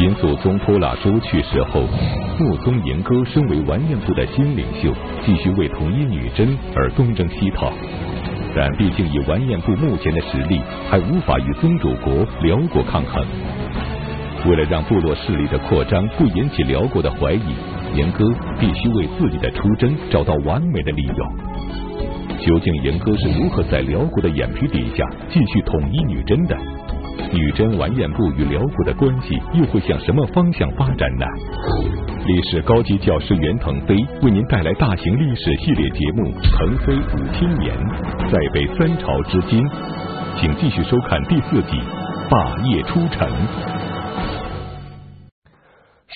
殷肃宗普喇珠去世后，穆宗迎歌身为完颜部的新领袖，继续为统一女真而东征西讨。但毕竟以完颜部目前的实力，还无法与宗主国辽国抗衡。为了让部落势力的扩张不引起辽国的怀疑，严歌必须为自己的出征找到完美的理由。究竟严歌是如何在辽国的眼皮底下继续统一女真的？女真完颜部与辽国的关系又会向什么方向发展呢？历史高级教师袁腾飞为您带来大型历史系列节目《腾飞五千年》，再北三朝之今，请继续收看第四集《霸业出城》。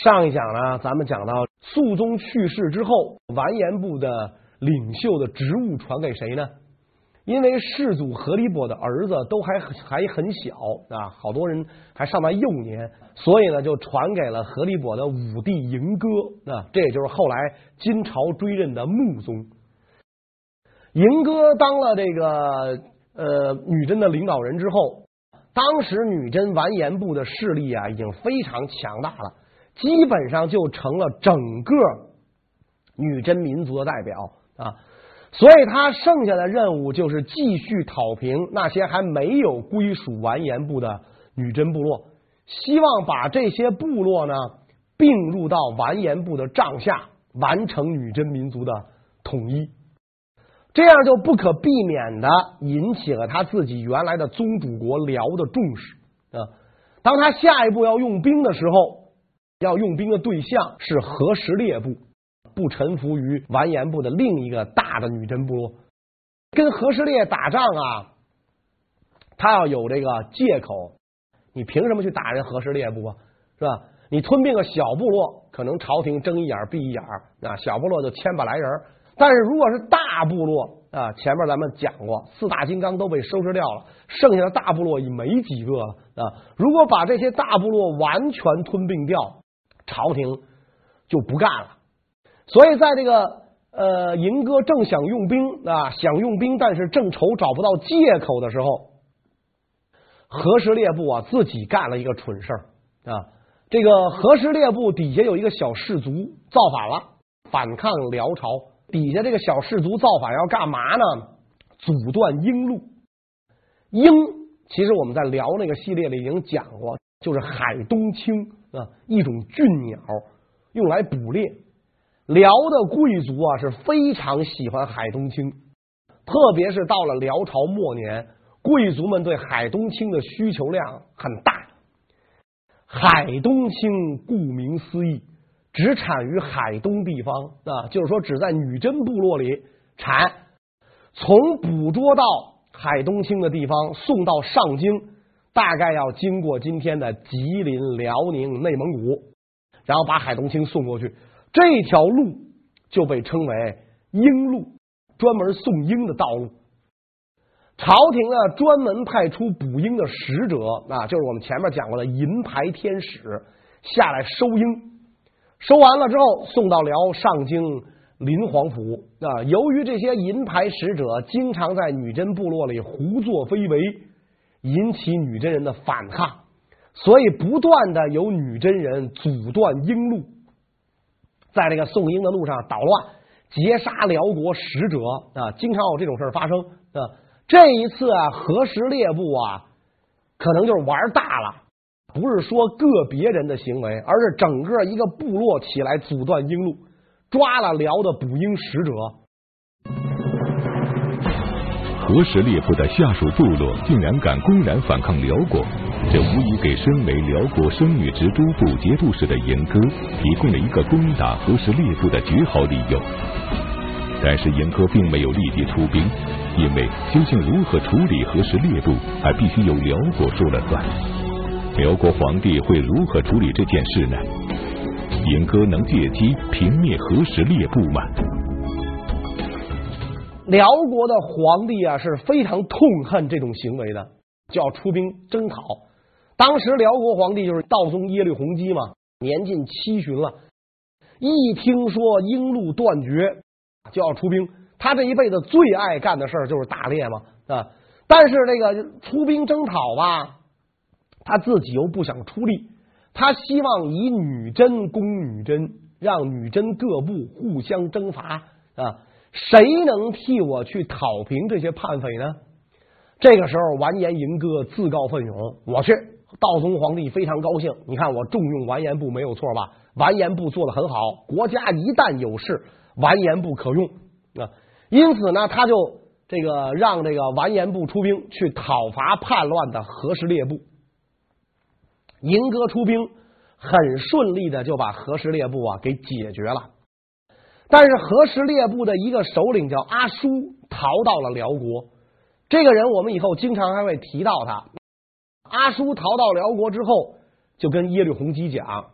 上一讲呢，咱们讲到肃宗去世之后，完颜部的领袖的职务传给谁呢？因为世祖阖黎伯的儿子都还还很小啊，好多人还尚在幼年，所以呢就传给了阖黎伯的五弟嬴哥啊，这也就是后来金朝追认的穆宗。嬴哥当了这个呃女真的领导人之后，当时女真完颜部的势力啊已经非常强大了，基本上就成了整个女真民族的代表啊。所以他剩下的任务就是继续讨平那些还没有归属完颜部的女真部落，希望把这些部落呢并入到完颜部的帐下，完成女真民族的统一。这样就不可避免的引起了他自己原来的宗主国辽的重视啊。当他下一步要用兵的时候，要用兵的对象是阖什列部。不臣服于完颜部的另一个大的女真部落，跟阖什列打仗啊，他要有这个借口。你凭什么去打人阖什列部啊？是吧？你吞并个小部落，可能朝廷睁一眼闭一眼啊，小部落就千把来人。但是如果是大部落啊，前面咱们讲过，四大金刚都被收拾掉了，剩下的大部落已没几个了啊。如果把这些大部落完全吞并掉，朝廷就不干了。所以，在这个呃，迎歌正想用兵啊，想用兵，但是正愁找不到借口的时候，何时列部啊自己干了一个蠢事儿啊。这个何时列部底下有一个小氏族造反了，反抗辽朝。底下这个小氏族造反要干嘛呢？阻断鹰路。鹰其实我们在辽那个系列里已经讲过，就是海东青啊，一种俊鸟，用来捕猎。辽的贵族啊是非常喜欢海东青，特别是到了辽朝末年，贵族们对海东青的需求量很大。海东青顾名思义，只产于海东地方啊，就是说只在女真部落里产。从捕捉到海东青的地方送到上京，大概要经过今天的吉林、辽宁、内蒙古，然后把海东青送过去。这条路就被称为鹰路，专门送鹰的道路。朝廷呢，专门派出捕鹰的使者啊，就是我们前面讲过的银牌天使下来收鹰，收完了之后送到辽上京临皇府啊。由于这些银牌使者经常在女真部落里胡作非为，引起女真人的反抗，所以不断的有女真人阻断鹰路。在这个送鹰的路上捣乱，劫杀辽国使者啊，经常有这种事发生啊。这一次啊，何时列部啊，可能就是玩大了，不是说个别人的行为，而是整个一个部落起来阻断鹰路，抓了辽的捕鹰使者。何时列部的下属部落竟然敢公然反抗辽国。这无疑给身为辽国生女直都部节度使的迎歌提供了一个攻打何时列部的绝好理由。但是迎歌并没有立即出兵，因为究竟如何处理何时列部，还必须由辽国说了算。辽国皇帝会如何处理这件事呢？迎歌能借机平灭何时列部吗？辽国的皇帝啊是非常痛恨这种行为的，就要出兵征讨。当时辽国皇帝就是道宗耶律洪基嘛，年近七旬了，一听说鹰路断绝，就要出兵。他这一辈子最爱干的事儿就是打猎嘛啊！但是这个出兵征讨吧，他自己又不想出力，他希望以女真攻女真，让女真各部互相征伐啊！谁能替我去讨平这些叛匪呢？这个时候，完颜银歌自告奋勇，我去。道宗皇帝非常高兴，你看我重用完颜部没有错吧？完颜部做得很好，国家一旦有事，完颜部可用啊。因此呢，他就这个让这个完颜部出兵去讨伐叛乱的和氏烈部。银哥出兵，很顺利的就把和氏烈部啊给解决了。但是和氏烈部的一个首领叫阿叔，逃到了辽国。这个人我们以后经常还会提到他。阿叔逃到辽国之后，就跟耶律洪基讲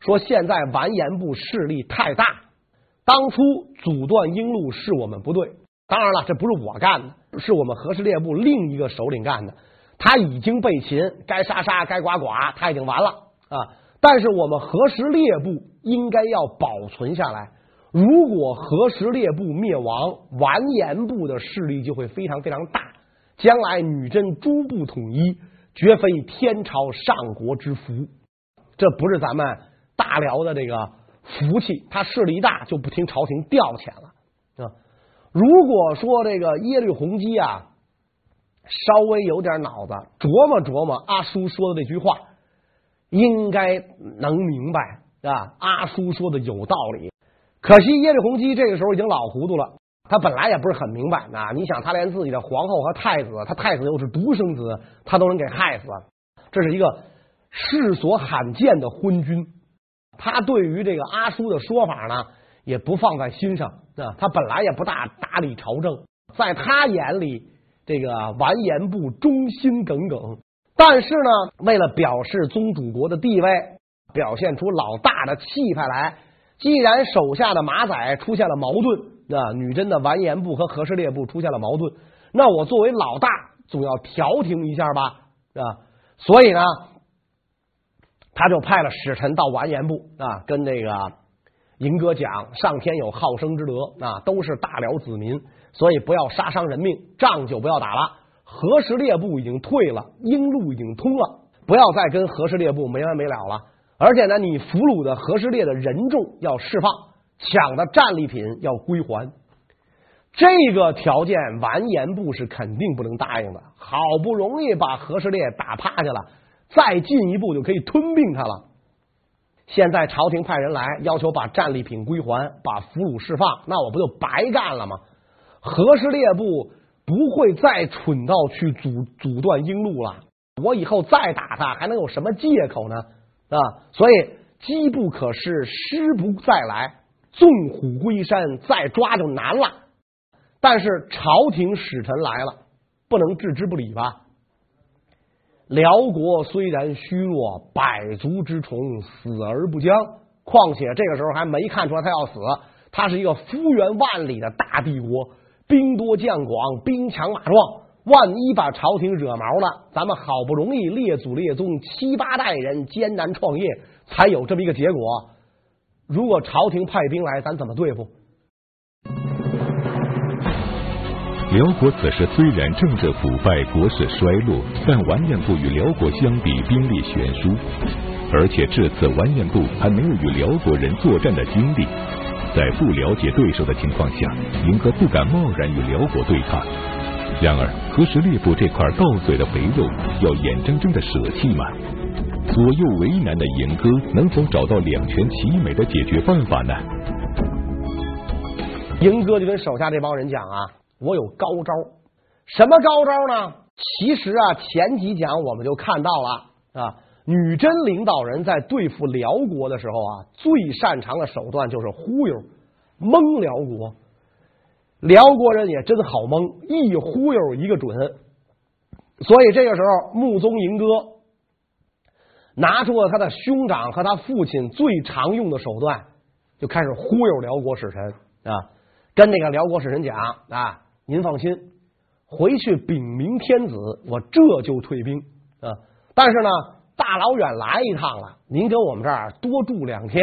说：“现在完颜部势力太大，当初阻断英路是我们不对。当然了，这不是我干的，是我们和氏列部另一个首领干的。他已经被擒，该杀杀，该剐剐，他已经完了啊！但是我们和氏列部应该要保存下来。如果和氏列部灭亡，完颜部的势力就会非常非常大，将来女真诸部统一。”绝非天朝上国之福，这不是咱们大辽的这个福气。他势力大，就不听朝廷调遣了啊。如果说这个耶律洪基啊，稍微有点脑子，琢磨琢磨阿叔说的那句话，应该能明白啊。阿叔说的有道理，可惜耶律洪基这个时候已经老糊涂了。他本来也不是很明白啊！你想，他连自己的皇后和太子，他太子又是独生子，他都能给害死，这是一个世所罕见的昏君。他对于这个阿叔的说法呢，也不放在心上啊。他本来也不大打理朝政，在他眼里，这个完颜部忠心耿耿。但是呢，为了表示宗主国的地位，表现出老大的气派来，既然手下的马仔出现了矛盾。啊，女真的完颜部和和氏烈部出现了矛盾，那我作为老大总要调停一下吧，啊，所以呢，他就派了使臣到完颜部啊，跟这个嬴哥讲，上天有好生之德啊，都是大辽子民，所以不要杀伤人命，仗就不要打了。和氏烈部已经退了，英路已经通了，不要再跟和氏烈部没完没了了。而且呢，你俘虏的和氏烈的人众要释放。抢的战利品要归还，这个条件完颜部是肯定不能答应的。好不容易把和氏烈打趴下了，再进一步就可以吞并他了。现在朝廷派人来要求把战利品归还，把俘虏释放，那我不就白干了吗？和氏烈部不会再蠢到去阻阻断英路了。我以后再打他还能有什么借口呢？啊，所以机不可失，失不再来。纵虎归山，再抓就难了。但是朝廷使臣来了，不能置之不理吧？辽国虽然虚弱，百足之虫，死而不僵。况且这个时候还没看出来他要死，他是一个幅员万里的大帝国，兵多将广，兵强马壮。万一把朝廷惹毛了，咱们好不容易列祖列宗七八代人艰难创业，才有这么一个结果。如果朝廷派兵来，咱怎么对付？辽国此时虽然政治腐败、国势衰落，但完颜部与辽国相比兵力悬殊，而且这次完颜部还没有与辽国人作战的经历，在不了解对手的情况下，嬴歌不敢贸然与辽国对抗。然而，和氏烈部这块到嘴的肥肉，要眼睁睁的舍弃吗？左右为难的赢哥能否找到两全其美的解决办法呢？赢哥就跟手下这帮人讲啊，我有高招。什么高招呢？其实啊，前几讲我们就看到了啊，女真领导人在对付辽国的时候啊，最擅长的手段就是忽悠、蒙辽国。辽国人也真好蒙，一忽悠一个准。所以这个时候，穆宗赢哥。拿出了他的兄长和他父亲最常用的手段，就开始忽悠辽国使臣啊，跟那个辽国使臣讲啊，您放心，回去禀明天子，我这就退兵啊。但是呢，大老远来一趟了，您跟我们这儿多住两天，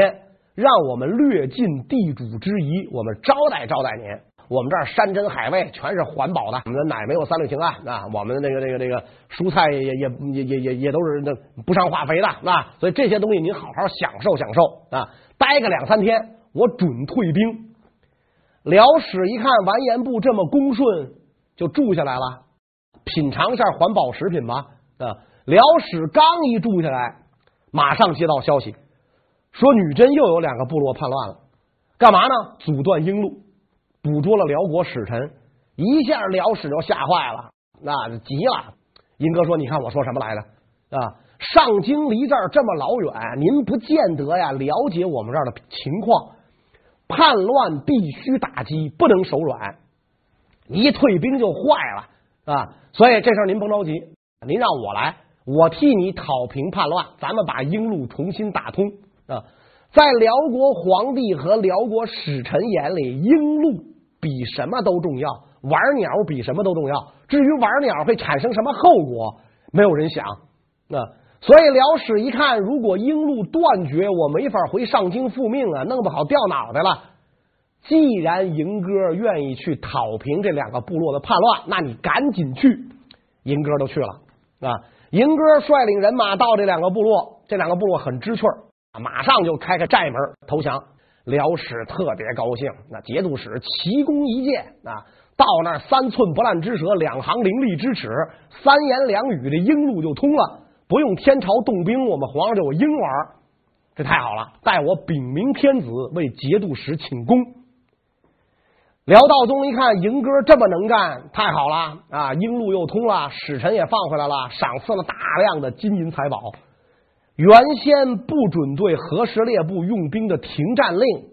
让我们略尽地主之谊，我们招待招待您。我们这儿山珍海味全是环保的，我们的奶没有三氯氰胺啊，我们的那个那个那个蔬菜也也也也也也都是那不上化肥的啊，所以这些东西您好好享受享受啊，待个两三天，我准退兵。辽史一看完颜部这么恭顺，就住下来了，品尝一下环保食品吧。啊，辽史刚一住下来，马上接到消息，说女真又有两个部落叛乱了，干嘛呢？阻断瓔禄，捕捉了辽国使臣，一下辽史就吓坏了，那急了。英哥说：“你看我说什么来着？啊，上京离这儿这么老远，您不见得呀了解我们这儿的情况。”叛乱必须打击，不能手软。一退兵就坏了啊！所以这事您甭着急，您让我来，我替你讨平叛乱，咱们把瓔禄重新打通啊！在辽国皇帝和辽国使臣眼里，瓔禄比什么都重要，玩鸟比什么都重要。至于玩鸟会产生什么后果，没有人想啊。所以辽史一看，如果瓔禄断绝，我没法回上京复命啊，弄不好掉脑袋了。既然嬴哥愿意去讨平这两个部落的叛乱，那你赶紧去。嬴哥都去了啊。嬴哥率领人马到这两个部落，这两个部落很知趣儿，马上就开开寨门投降。辽史特别高兴，那节度使奇功一件啊，到那儿三寸不烂之舌，两行凌厉之齿，三言两语的瓔禄就通了。不用天朝动兵，我们皇上就有瓔玩，这太好了！待我禀明天子，为节度使请功。辽道宗一看嬴哥这么能干，太好了啊！瓔禄又通了，使臣也放回来了，赏赐了大量的金银财宝。原先不准对和氏列部用兵的停战令，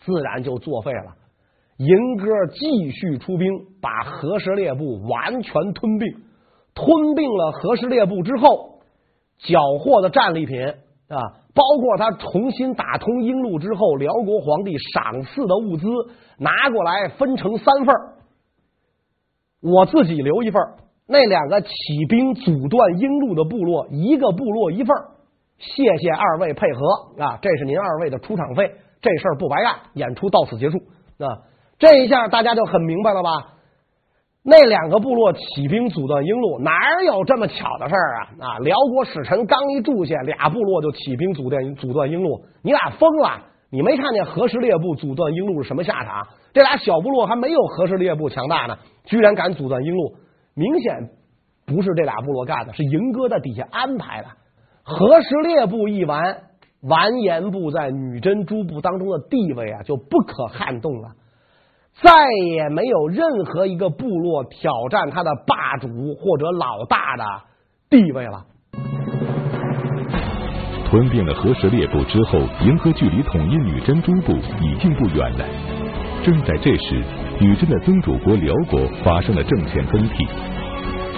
自然就作废了。银哥继续出兵，把和氏列部完全吞并。吞并了和氏列部之后，缴获的战利品啊，包括他重新打通瓔禄之后，辽国皇帝赏赐的物资，拿过来分成三份我自己留一份那两个起兵阻断鹰路的部落，一个部落一份谢谢二位配合啊，这是您二位的出场费，这事儿不白干，演出到此结束啊。这一下大家就很明白了吧？那两个部落起兵阻断鹰路，哪有这么巧的事儿啊？啊，辽国使臣刚一住下，俩部落就起兵阻断阻断鹰路，你俩疯了？你没看见和氏列部阻断鹰路是什么下场？这俩小部落还没有和氏列部强大呢，居然敢阻断鹰路，明显不是这俩部落干的，是赢哥在底下安排的。何时列部一完，完颜部在女真诸部当中的地位啊，就不可撼动了。再也没有任何一个部落挑战他的霸主或者老大的地位了。吞并了何时列部之后，银河距离统一女真诸部已经不远了。正在这时，女真的宗主国辽国发生了政权更替，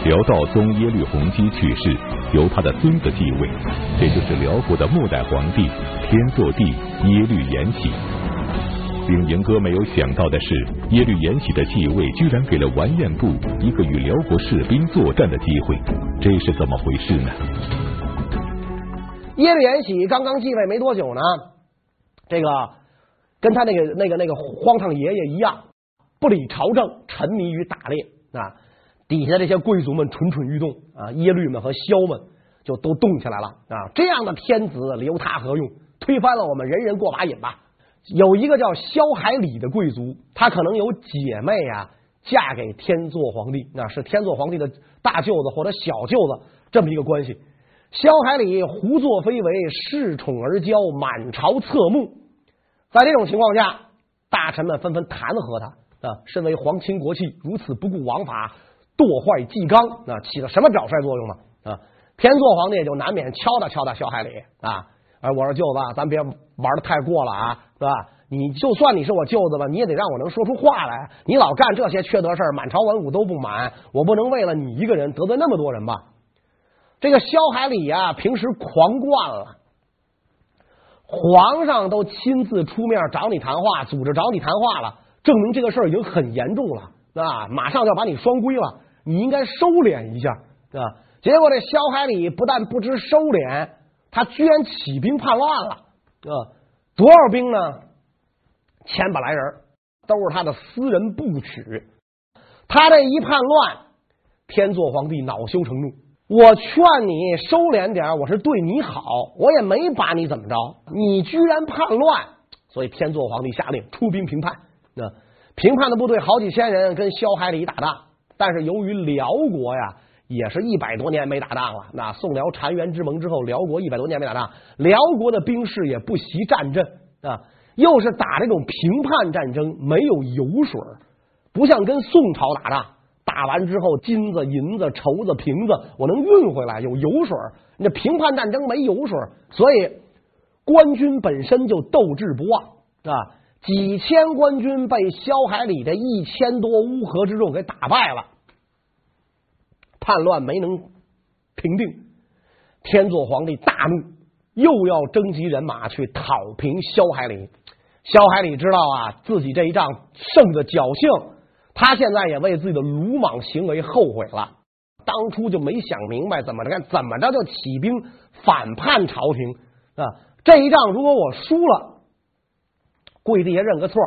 辽道宗耶律洪基去世，由他的孙子继位，这就是辽国的末代皇帝天祚帝耶律延禧。令嬴哥没有想到的是，耶律延禧的继位居然给了完颜部一个与辽国士兵作战的机会，这是怎么回事呢？耶律延禧刚刚继位没多久呢，这个跟他那个那个那个荒唐爷爷一样，不理朝政，沉迷于打猎啊。底下这些贵族们蠢蠢欲动啊，耶律们和萧们就都动起来了啊。这样的天子留他何用？推翻了我们，人人过把瘾吧。有一个叫萧海里的贵族，他可能有姐妹啊，嫁给天祚皇帝，那是天祚皇帝的大舅子或者小舅子这么一个关系。萧海里胡作非为，恃宠而骄，满朝侧目。在这种情况下，大臣们纷纷弹劾他啊！身为皇亲国戚，如此不顾王法，堕坏纪纲，啊，起了什么表率作用呢？啊，天祚皇帝也就难免敲打敲打萧海里啊。哎，我说舅子，咱别玩的太过了啊，是吧？你就算你是我舅子吧，你也得让我能说出话来。你老干这些缺德事儿，满朝文武都不满，我不能为了你一个人得罪那么多人吧？这个萧海里啊，平时狂惯了，皇上都亲自出面找你谈话，组织找你谈话了，证明这个事儿已经很严重了啊！马上就要把你双规了，你应该收敛一下啊！结果这萧海里不但不知收敛。他居然起兵叛乱了，啊，多少兵呢？千把来人都是他的私人部曲。他这一叛乱，天祚皇帝恼羞成怒，我劝你收敛点，我是对你好，我也没把你怎么着，你居然叛乱，所以天祚皇帝下令出兵平叛。那平叛的部队好几千人跟萧海里打仗，但是由于辽国呀。也是一百多年没打仗了。那宋辽澶渊之盟之后，辽国一百多年没打仗，辽国的兵士也不习战阵啊，又是打这种平叛战争，没有油水，不像跟宋朝打仗，打完之后金子、银子、绸子、瓶子，我能运回来，有油水。那平叛战争没油水，所以官军本身就斗志不旺啊，几千官军被萧海里的一千多乌合之众给打败了。叛乱没能平定，天祚皇帝大怒，又要征集人马去讨平萧海里。萧海里知道啊，自己这一仗胜的侥幸，他现在也为自己的鲁莽行为后悔了。当初就没想明白怎么着，怎么着就起兵反叛朝廷啊！这一仗如果我输了，跪地下认个错，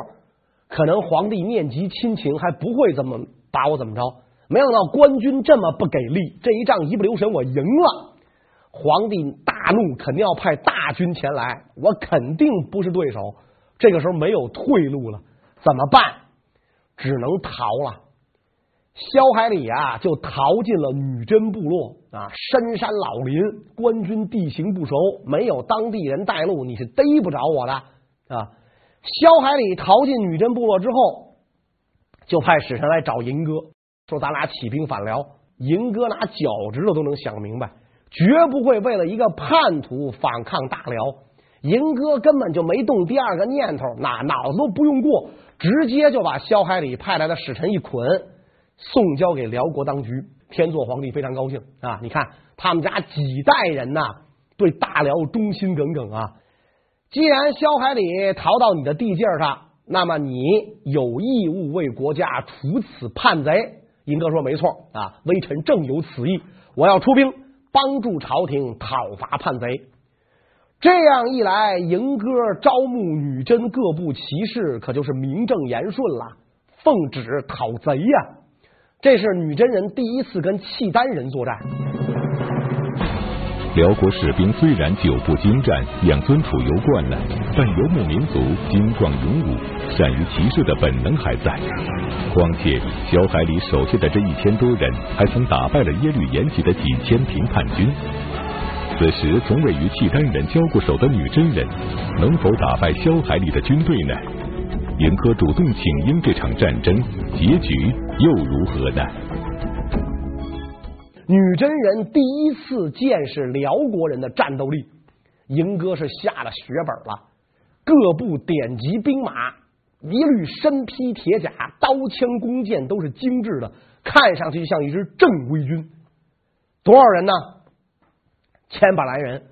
可能皇帝念及亲情，还不会怎么把我怎么着。没想到官军这么不给力，这一仗一不留神我赢了，皇帝大怒，肯定要派大军前来，我肯定不是对手。这个时候没有退路了，怎么办？只能逃了。萧海里啊，就逃进了女真部落啊，深山老林，官军地形不熟，没有当地人带路，你是逮不着我的啊。萧海里逃进女真部落之后，就派使臣来找银哥。说咱俩起兵反辽，银哥拿脚趾头都能想明白，绝不会为了一个叛徒反抗大辽。银哥根本就没动第二个念头，那脑子都不用过，直接就把萧海里派来的使臣一捆，送交给辽国当局。天祚皇帝非常高兴啊！你看他们家几代人呐，对大辽忠心耿耿啊。既然萧海里逃到你的地界上，那么你有义务为国家处此叛贼。银哥说：“没错啊，微臣正有此意，我要出兵帮助朝廷讨伐叛贼。这样一来，银哥招募女真各部骑士，可就是名正言顺了，奉旨讨贼呀！这是女真人第一次跟契丹人作战。”辽国士兵虽然久不经战，养尊处优惯了，但游牧民族精壮勇武、善于骑射的本能还在。况且萧海里手下的这一千多人，还曾打败了耶律延吉的几千平叛军。此时从未与契丹人交过手的女真人，能否打败萧海里的军队呢？银哥主动请缨这场战争，结局又如何呢？女真人第一次见识辽国人的战斗力，赢哥是下了血本了。各部典籍兵马一律身披铁甲，刀枪弓箭都是精致的，看上去像一支正规军。多少人呢？千把来人，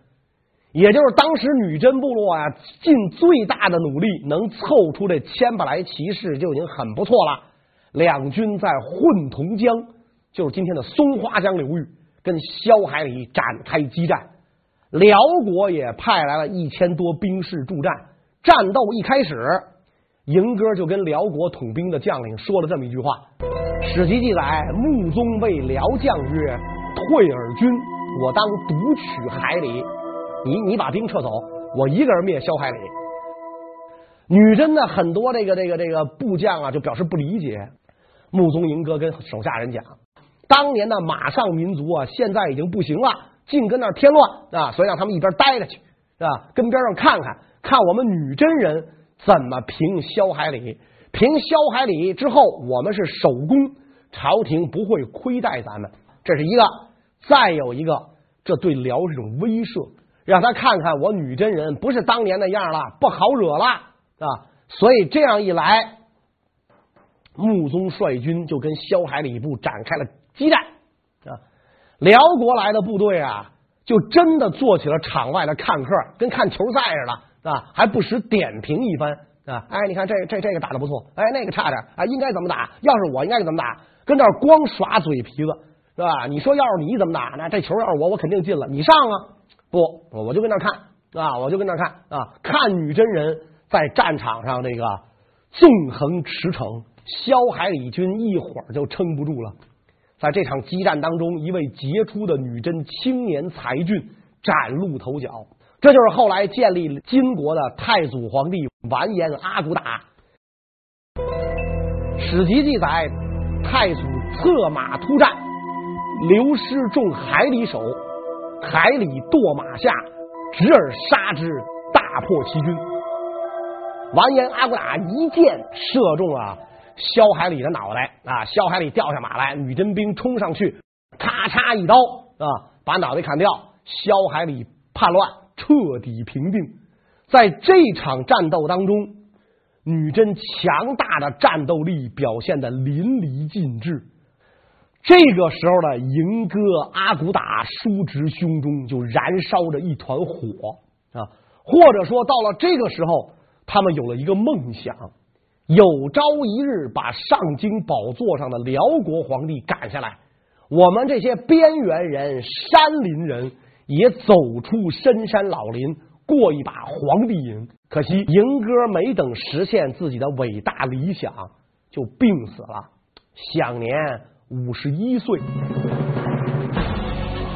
也就是当时女真部落啊，尽最大的努力能凑出这千把来骑士就已经很不错了。两军在混同江。就是今天的松花江流域，跟萧海里展开激战，辽国也派来了一千多兵士助战。战斗一开始，银哥就跟辽国统兵的将领说了这么一句话：史籍记载，穆宗谓辽将曰：“退尔军，我当独取海里。你你把兵撤走，我一个人灭萧海里。”女真的很多这个这个这个部将啊，就表示不理解。穆宗银哥跟手下人讲。当年的马上民族啊，现在已经不行了，净跟那儿添乱啊，所以让他们一边待着去，是吧？跟边上看看，看我们女真人怎么平萧海里。平萧海里之后，我们是守功，朝廷不会亏待咱们。这是一个，再有一个，这对辽是种威慑，让他看看我女真人不是当年那样了，不好惹了啊。所以这样一来，穆宗率军就跟萧海里部展开了。激战啊！辽国来的部队啊，就真的做起了场外的看客，跟看球赛似的啊，还不时点评一番啊。哎，你看这这这个打得不错，哎，那个差点啊，应该怎么打？要是我应该怎么打？跟这儿光耍嘴皮子是吧？你说要是你怎么打？那这球要是我，我肯定进了。你上啊？不，我就跟那看啊，我就跟那看啊，看女真人在战场上这个纵横驰骋，萧海里军一会儿就撑不住了。在这场激战当中，一位杰出的女真青年才俊崭露头角，这就是后来建立金国的太祖皇帝完颜阿骨打。史籍记载，太祖策马突战，流师众海里守，海里堕马下，执而杀之，大破其军。完颜阿骨打一箭射中了萧海里的脑袋啊！萧海里掉下马来，女真兵冲上去，咔嚓一刀啊，把脑袋砍掉。萧海里叛乱彻底平定。在这场战斗当中，女真强大的战斗力表现的淋漓尽致。这个时候的迎哥阿骨打叔侄胸中就燃烧着一团火啊，或者说到了这个时候，他们有了一个梦想。有朝一日把上京宝座上的辽国皇帝赶下来，我们这些边缘人、山林人也走出深山老林，过一把皇帝瘾。可惜赢哥没等实现自己的伟大理想，就病死了，享年五十一岁。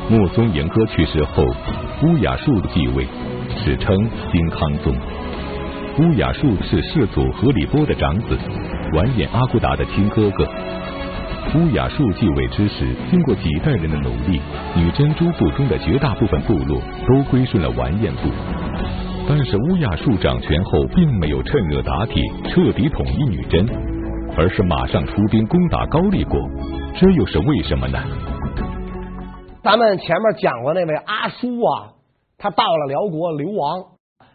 穆宗赢哥去世后，乌雅术继位，史称金康宗。乌雅术是世祖和理波的长子，完颜阿骨打的亲哥哥。乌雅术继位之时，经过几代人的努力，女真诸部中的绝大部分部落都归顺了完颜部。但是乌雅术掌权后，并没有趁热打铁，彻底统一女真，而是马上出兵攻打高丽国。这又是为什么呢？咱们前面讲过那位阿叔啊，他到了辽国流亡。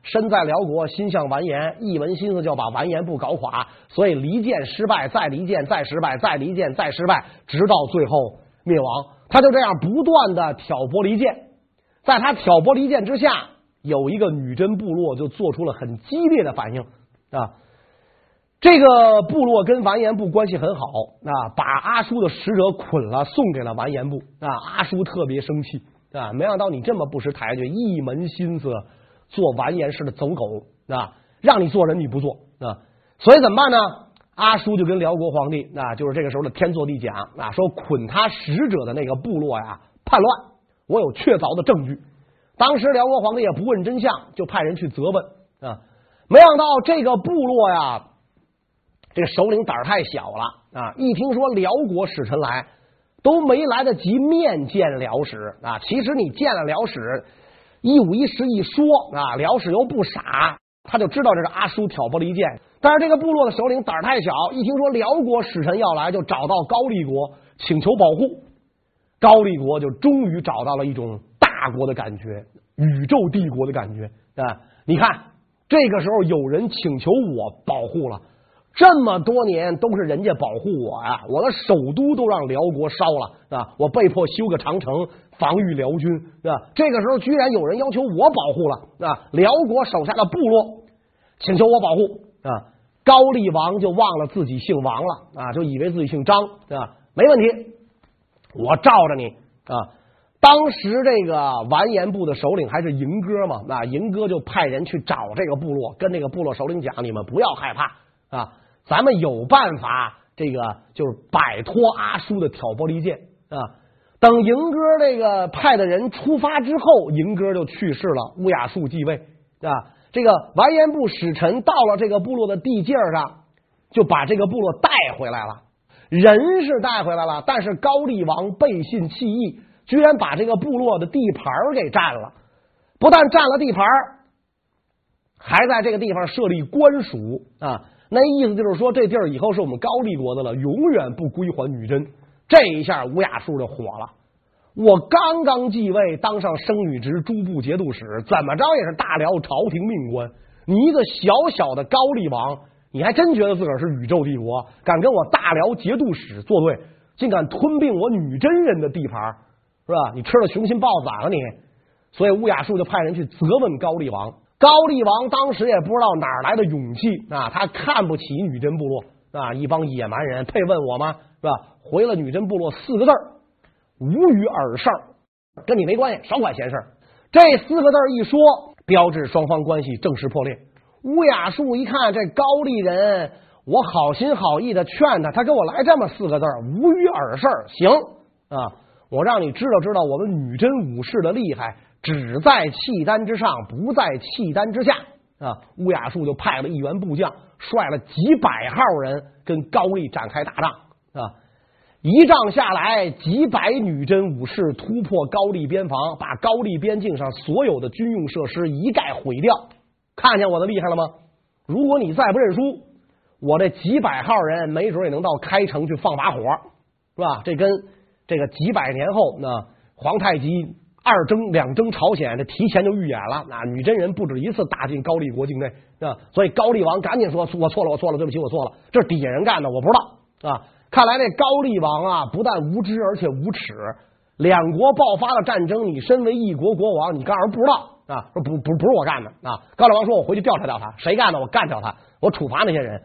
身在辽国，心向完颜，一门心思就要把完颜部搞垮，所以离间失败，再离间，再失败，再离间，再失败，直到最后灭亡。他就这样不断的挑拨离间，在他挑拨离间之下，有一个女真部落就做出了很激烈的反应啊。这个部落跟完颜部关系很好啊，把阿叔的使者捆了，送给了完颜部啊。阿叔特别生气啊，没想到你这么不识抬举，一门心思。做完颜氏的走狗啊，让你做人你不做啊，所以怎么办呢？阿叔就跟辽国皇帝啊，就是这个时候的天祚帝讲啊，说捆他使者的那个部落呀叛乱，我有确凿的证据。当时辽国皇帝也不问真相，就派人去责问啊。没想到这个部落呀，这个首领胆儿太小了啊！一听说辽国使臣来，都没来得及面见辽使啊。其实你见了辽使。一五一十一说啊，辽使又不傻，他就知道这是阿叔挑拨离间。但是这个部落的首领胆儿太小，一听说辽国使臣要来，就找到高丽国请求保护。高丽国就终于找到了一种大国的感觉，宇宙帝国的感觉啊！你看，这个时候有人请求我保护了，这么多年都是人家保护我呀，我的首都都让辽国烧了啊，我被迫修个长城。防御辽军啊？这个时候居然有人要求我保护了啊！辽国手下的部落请求我保护啊！高丽王就忘了自己姓王了啊，就以为自己姓张啊，没问题，我罩着你啊！当时这个完颜部的首领还是银哥嘛，那银哥就派人去找这个部落，跟那个部落首领讲：你们不要害怕啊，咱们有办法，这个就是摆脱阿叔的挑拨离间啊。等迎哥这个派的人出发之后，迎哥就去世了。乌雅术继位啊，这个完颜部使臣到了这个部落的地界上，就把这个部落带回来了。人是带回来了，但是高丽王背信弃义，居然把这个部落的地盘给占了。不但占了地盘，还在这个地方设立官署啊。那意思就是说，这地儿以后是我们高丽国的了，永远不归还女真。这一下，乌雅术就火了。我刚刚继位，当上生女职诸部节度使，怎么着也是大辽朝廷命官。你一个小小的高丽王，你还真觉得自个儿是宇宙帝国，敢跟我大辽节度使作对，竟敢吞并我女真人的地盘，是吧？你吃了雄心豹子胆了你。所以乌雅术就派人去责问高丽王。高丽王当时也不知道哪儿来的勇气啊，他看不起女真部落啊，一帮野蛮人配问我吗？是吧？回了女真部落四个字儿，无与尔事，跟你没关系，少管闲事儿。这四个字一说，标志双方关系正式破裂。乌雅术一看这高丽人我好心好意的劝他，他给我来这么四个字儿，无与尔事。行啊，我让你知道知道我们女真武士的厉害，只在契丹之上，不在契丹之下啊。乌雅术就派了一员部将，率了几百号人跟高丽展开大仗啊。一仗下来，几百女真武士突破高丽边防，把高丽边境上所有的军用设施一概毁掉。看见我的厉害了吗？如果你再不认输，我这几百号人没准也能到开城去放把火，是吧？这跟这个几百年后那皇太极二征两征朝鲜，这提前就预演了。那女真人不止一次打进高丽国境内啊，所以高丽王赶紧说：“我错了，我错了，对不起，我错了。”这是底下人干的，我不知道啊。看来这高丽王啊，不但无知，而且无耻。两国爆发了战争，你身为一国国王，你干啥不知道啊？说不不不是我干的啊！高丽王说：“我回去调查调查，谁干的？我干掉他，我处罚那些人。”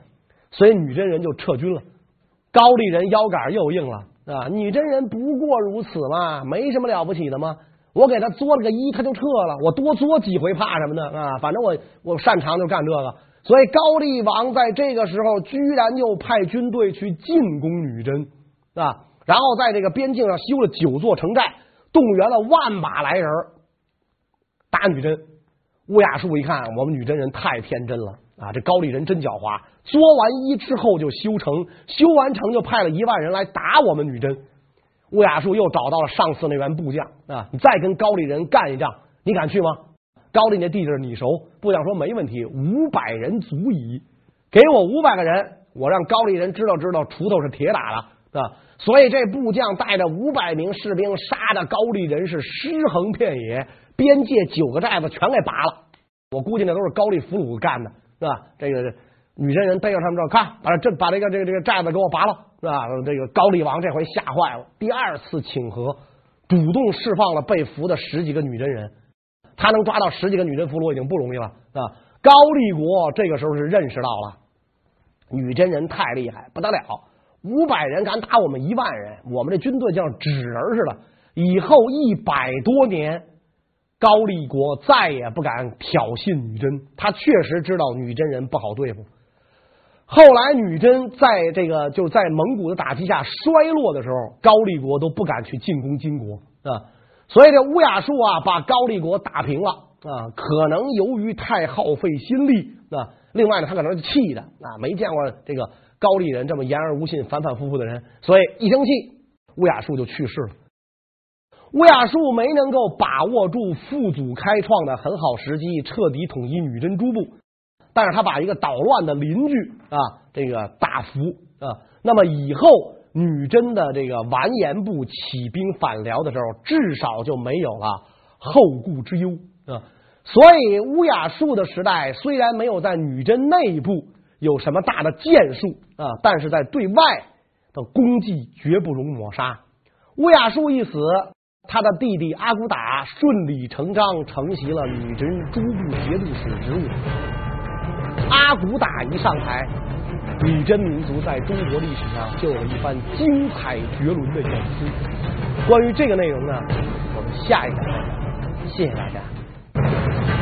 所以女真人就撤军了。高丽人腰杆又硬了啊！女真人不过如此嘛，没什么了不起的吗？我给他作了个揖，他就撤了。我多作几回，怕什么呢？啊，反正我我擅长就干这个。所以高丽王在这个时候居然又派军队去进攻女真啊，然后在这个边境上修了九座城寨，动员了万马来人打女真。乌雅术一看，我们女真人太天真了啊！这高丽人真狡猾，作完揖之后就修城，修完城就派了一万人来打我们女真。乌雅术又找到了上次那员部将啊，你再跟高丽人干一仗，你敢去吗？高丽那地界你熟，部将说没问题，五百人足矣。给我五百个人，我让高丽人知道知道锄头是铁打的啊！所以这部将带着五百名士兵，杀的高丽人是尸横遍野，边界九个寨子全给拔了。我估计那都是高丽俘虏干的，是吧？这个女真人逮着他们之后，看把这把这个这个这个寨子给我拔了，是吧？这个高丽王这回吓坏了，第二次请和，主动释放了被俘的十几个女真人。他能抓到十几个女真俘虏已经不容易了啊！高丽国这个时候是认识到了女真人太厉害，不得了，五百人敢打我们一万人，我们这军队像纸人似的。以后一百多年，高丽国再也不敢挑衅女真。他确实知道女真人不好对付。后来女真在这个就是在蒙古的打击下衰落的时候，高丽国都不敢去进攻金国啊。所以这乌雅术啊，把高丽国打平了啊，可能由于太耗费心力啊。另外呢，他可能是气的啊，没见过这个高丽人这么言而无信、反反复复的人，所以一生气，乌雅术就去世了。乌雅术没能够把握住父祖开创的很好时机，彻底统一女真诸部，但是他把一个捣乱的邻居啊，这个打服啊，那么以后。女真的这个完颜部起兵反辽的时候，至少就没有了后顾之忧啊。所以乌雅术的时代虽然没有在女真内部有什么大的建树啊，但是在对外的功绩绝不容抹杀。乌雅术一死，他的弟弟阿骨打顺理成章承袭了女真诸部节度使职务。阿骨打一上台。女真民族在中国历史上就有一番精彩绝伦的演出。关于这个内容呢，我们下一讲再讲。谢谢大家。